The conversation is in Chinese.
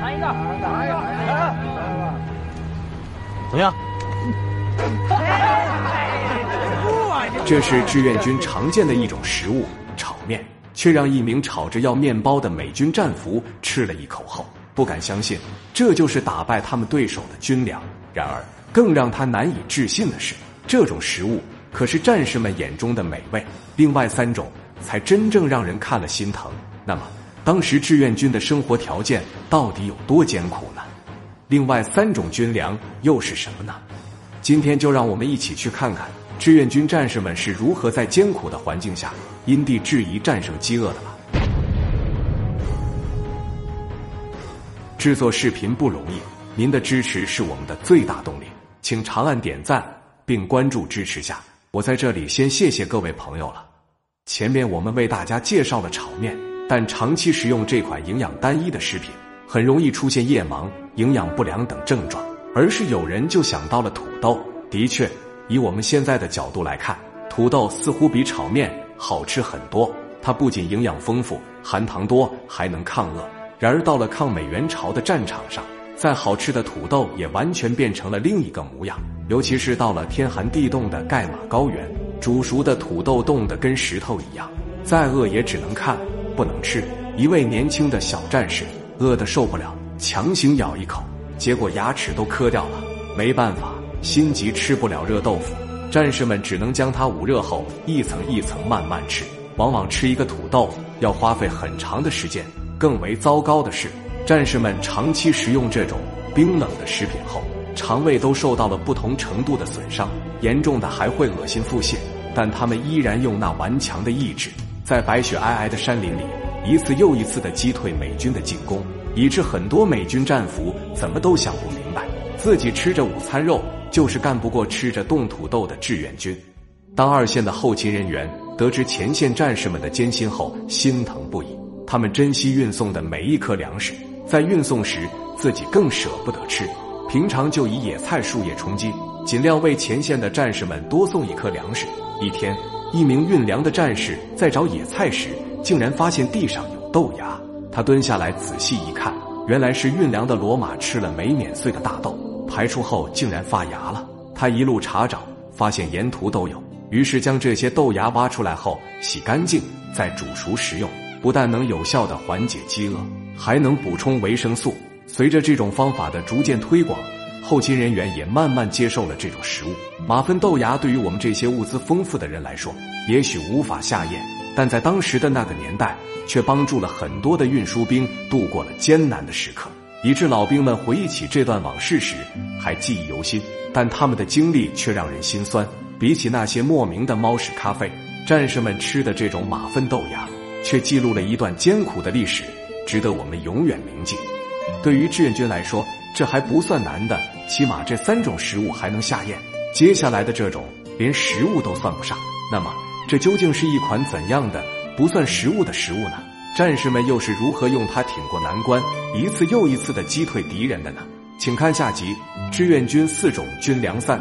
尝一个，尝一个，怎么样？这是志愿军常见的一种食物——炒面，却让一名吵着要面包的美军战俘吃了一口后，不敢相信这就是打败他们对手的军粮。然而，更让他难以置信的是，这种食物可是战士们眼中的美味。另外三种才真正让人看了心疼。那么，当时志愿军的生活条件到底有多艰苦呢？另外三种军粮又是什么呢？今天就让我们一起去看看志愿军战士们是如何在艰苦的环境下因地制宜战胜饥饿的吧。制作视频不容易，您的支持是我们的最大动力，请长按点赞并关注支持下。我在这里先谢谢各位朋友了。前面我们为大家介绍了炒面，但长期食用这款营养单一的食品，很容易出现夜盲、营养不良等症状。而是有人就想到了土豆。的确，以我们现在的角度来看，土豆似乎比炒面好吃很多。它不仅营养丰富、含糖多，还能抗饿。然而到了抗美援朝的战场上，再好吃的土豆也完全变成了另一个模样。尤其是到了天寒地冻的盖马高原，煮熟的土豆冻得跟石头一样，再饿也只能看，不能吃。一位年轻的小战士饿得受不了，强行咬一口。结果牙齿都磕掉了，没办法，心急吃不了热豆腐，战士们只能将它捂热后一层一层慢慢吃。往往吃一个土豆要花费很长的时间。更为糟糕的是，战士们长期食用这种冰冷的食品后，肠胃都受到了不同程度的损伤，严重的还会恶心腹泻。但他们依然用那顽强的意志，在白雪皑皑的山林里，一次又一次的击退美军的进攻。以致很多美军战俘怎么都想不明白，自己吃着午餐肉就是干不过吃着冻土豆的志愿军。当二线的后勤人员得知前线战士们的艰辛后，心疼不已。他们珍惜运送的每一颗粮食，在运送时自己更舍不得吃。平常就以野菜、树叶充饥，尽量为前线的战士们多送一颗粮食。一天，一名运粮的战士在找野菜时，竟然发现地上有豆芽。他蹲下来仔细一看，原来是运粮的骡马吃了没碾碎的大豆，排出后竟然发芽了。他一路查找，发现沿途都有，于是将这些豆芽挖出来后洗干净，再煮熟食用，不但能有效的缓解饥饿，还能补充维生素。随着这种方法的逐渐推广，后勤人员也慢慢接受了这种食物。马粪豆芽对于我们这些物资丰富的人来说，也许无法下咽，但在当时的那个年代。却帮助了很多的运输兵度过了艰难的时刻，以致老兵们回忆起这段往事时还记忆犹新。但他们的经历却让人心酸。比起那些莫名的猫屎咖啡，战士们吃的这种马粪豆芽，却记录了一段艰苦的历史，值得我们永远铭记。对于志愿军来说，这还不算难的，起码这三种食物还能下咽。接下来的这种连食物都算不上，那么这究竟是一款怎样的？不算食物的食物呢？战士们又是如何用它挺过难关，一次又一次的击退敌人的呢？请看下集《志愿军四种军粮三》。